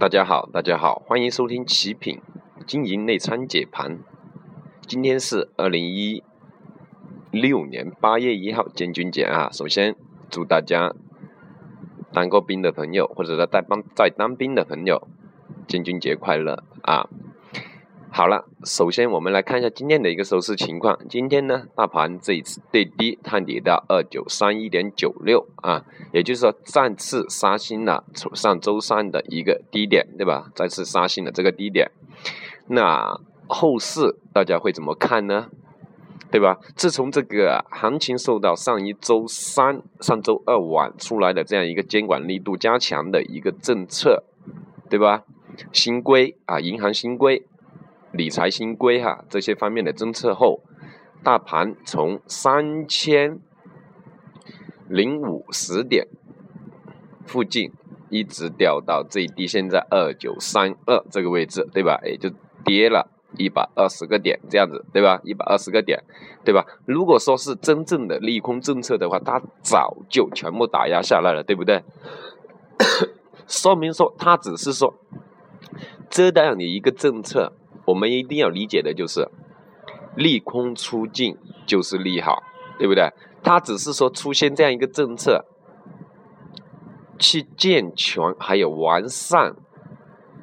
大家好，大家好，欢迎收听奇品经营内参解盘。今天是二零一六年八月一号，建军节啊！首先祝大家当过兵的朋友，或者在在当在当兵的朋友，建军节快乐啊！好了，首先我们来看一下今天的一个收市情况。今天呢，大盘这一次最低探底到二九三一点九六啊，也就是说再次刷新了上周三的一个低点，对吧？再次刷新了这个低点。那后市大家会怎么看呢？对吧？自从这个行情受到上一周三、上周二晚出来的这样一个监管力度加强的一个政策，对吧？新规啊，银行新规。理财新规哈，这些方面的政策后，大盘从三千零五十点附近一直掉到最低，现在二九三二这个位置，对吧？也就跌了一百二十个点这样子，对吧？一百二十个点，对吧？如果说是真正的利空政策的话，它早就全部打压下来了，对不对？说明说它只是说这样的一个政策。我们一定要理解的就是，利空出尽就是利好，对不对？它只是说出现这样一个政策，去健全还有完善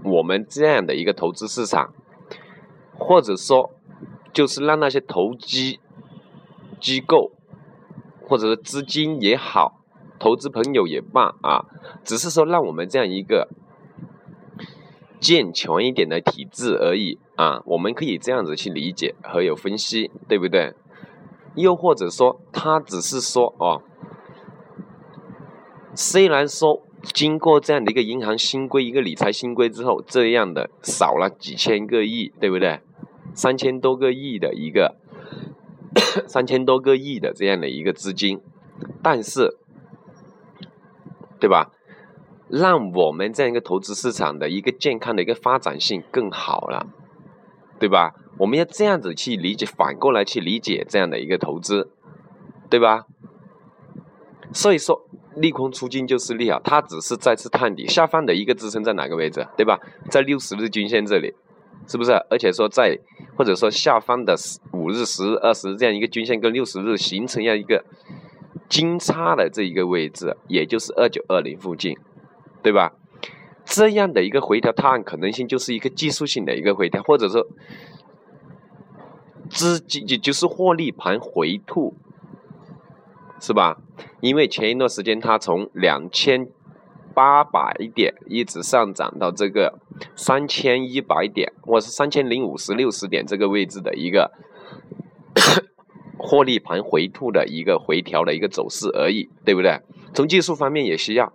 我们这样的一个投资市场，或者说就是让那些投机机构或者是资金也好，投资朋友也罢啊，只是说让我们这样一个。健全一点的体制而已啊，我们可以这样子去理解和有分析，对不对？又或者说，他只是说哦，虽然说经过这样的一个银行新规、一个理财新规之后，这样的少了几千个亿，对不对？三千多个亿的一个，三千多个亿的这样的一个资金，但是，对吧？让我们这样一个投资市场的一个健康的一个发展性更好了，对吧？我们要这样子去理解，反过来去理解这样的一个投资，对吧？所以说，利空出尽就是利好，它只是再次探底，下方的一个支撑在哪个位置，对吧？在六十日均线这里，是不是？而且说在或者说下方的五日、十日、二十这样一个均线跟六十日形成样一个金叉的这一个位置，也就是二九二零附近。对吧？这样的一个回调，它可能性就是一个技术性的一个回调，或者说资金就就是获利盘回吐，是吧？因为前一段时间它从两千八百点一直上涨到这个三千一百点，或是三千零五十六十点这个位置的一个 获利盘回吐的一个回调的一个走势而已，对不对？从技术方面也需要。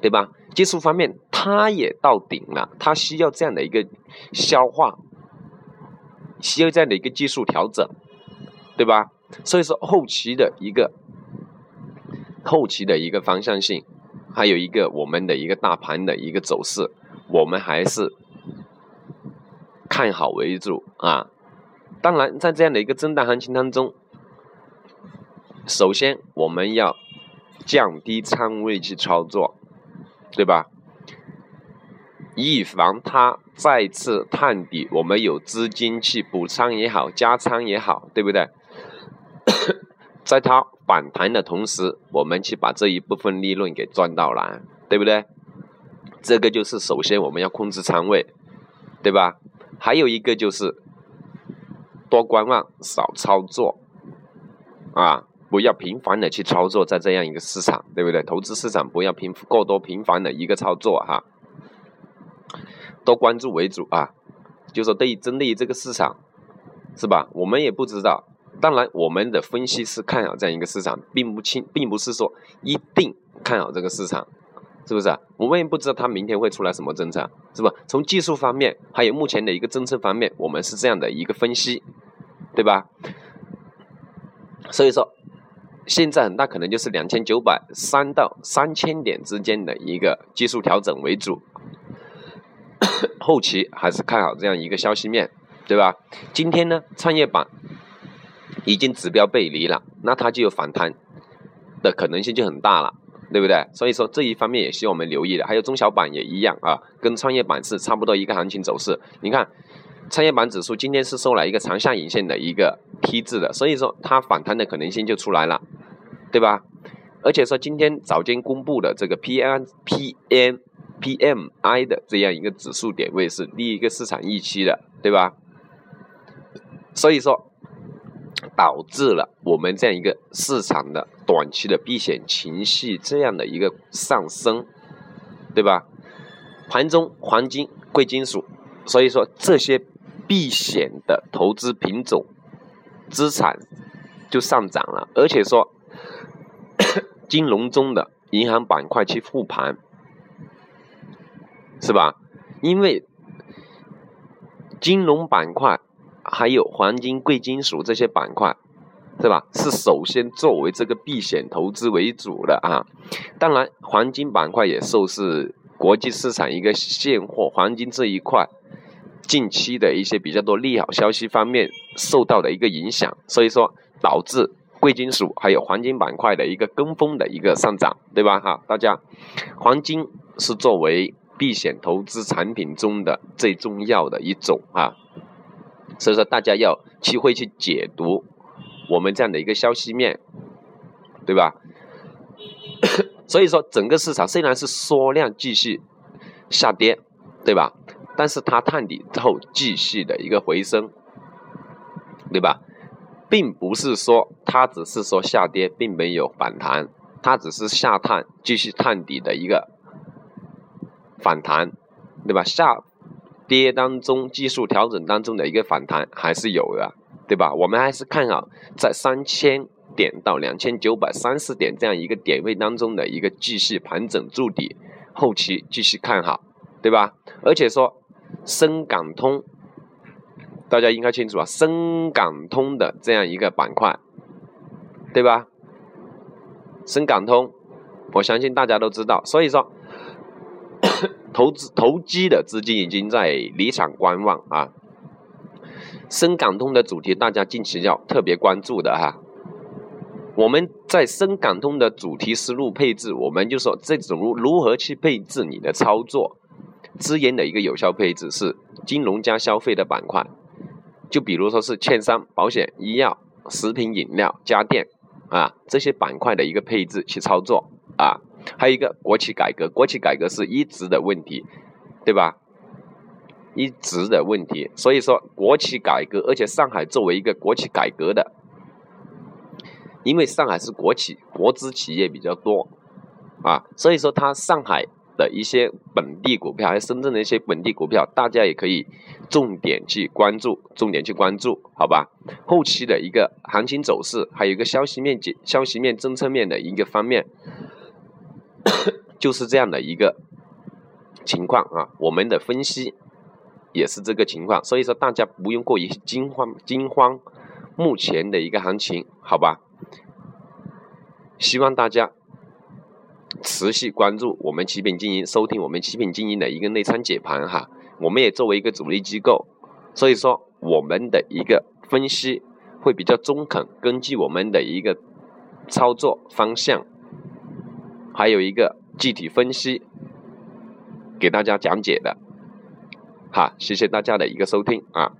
对吧？技术方面，它也到顶了，它需要这样的一个消化，需要这样的一个技术调整，对吧？所以说后期的一个后期的一个方向性，还有一个我们的一个大盘的一个走势，我们还是看好为主啊。当然，在这样的一个震荡行情当中，首先我们要降低仓位去操作。对吧？以防它再次探底，我们有资金去补仓也好，加仓也好，对不对？在它反弹的同时，我们去把这一部分利润给赚到了，对不对？这个就是首先我们要控制仓位，对吧？还有一个就是多观望，少操作，啊。不要频繁的去操作，在这样一个市场，对不对？投资市场不要频过多频繁的一个操作哈，多关注为主啊。就说对于针对于这个市场，是吧？我们也不知道，当然我们的分析是看好这样一个市场，并不清，并不是说一定看好这个市场，是不是？我们也不知道它明天会出来什么政策，是吧？从技术方面，还有目前的一个政策方面，我们是这样的一个分析，对吧？所以说。现在很大可能就是两千九百三到三千点之间的一个技术调整为主，后期还是看好这样一个消息面，对吧？今天呢，创业板已经指标背离了，那它就有反弹的可能性就很大了，对不对？所以说这一方面也需要我们留意的。还有中小板也一样啊，跟创业板是差不多一个行情走势。你看，创业板指数今天是收了一个长下影线的一个 T 字的，所以说它反弹的可能性就出来了，对吧？而且说今天早间公布的这个 P N P N P M I 的这样一个指数点位是低一个市场预期的，对吧？所以说。导致了我们这样一个市场的短期的避险情绪这样的一个上升，对吧？盘中黄金、贵金属，所以说这些避险的投资品种资产就上涨了，而且说金融中的银行板块去复盘，是吧？因为金融板块。还有黄金、贵金属这些板块，是吧？是首先作为这个避险投资为主的啊。当然，黄金板块也受是国际市场一个现货黄金这一块近期的一些比较多利好消息方面受到的一个影响，所以说导致贵金属还有黄金板块的一个跟风的一个上涨，对吧？哈，大家，黄金是作为避险投资产品中的最重要的一种啊。所以说，大家要去会去解读我们这样的一个消息面，对吧？所以说，整个市场虽然是缩量继续下跌，对吧？但是它探底之后继续的一个回升，对吧？并不是说它只是说下跌，并没有反弹，它只是下探继续探底的一个反弹，对吧？下。跌当中，技术调整当中的一个反弹还是有的，对吧？我们还是看好在三千点到两千九百三十点这样一个点位当中的一个继续盘整筑底，后期继续看好，对吧？而且说深港通，大家应该清楚啊，深港通的这样一个板块，对吧？深港通，我相信大家都知道，所以说。投资投机的资金已经在离场观望啊。深港通的主题，大家近期要特别关注的哈。我们在深港通的主题思路配置，我们就说这种如如何去配置你的操作资源的一个有效配置是金融加消费的板块，就比如说是券商、保险、医药、食品饮料、家电啊这些板块的一个配置去操作啊。还有一个国企改革，国企改革是一直的问题，对吧？一直的问题，所以说国企改革，而且上海作为一个国企改革的，因为上海是国企国资企业比较多啊，所以说它上海的一些本地股票，还有深圳的一些本地股票，大家也可以重点去关注，重点去关注，好吧？后期的一个行情走势，还有一个消息面、积消息面、政策面的一个方面。就是这样的一个情况啊，我们的分析也是这个情况，所以说大家不用过于惊慌惊慌。目前的一个行情，好吧？希望大家持续关注我们奇品经营，收听我们奇品经营的一个内参解盘哈。我们也作为一个主力机构，所以说我们的一个分析会比较中肯，根据我们的一个操作方向。还有一个具体分析给大家讲解的，好，谢谢大家的一个收听啊。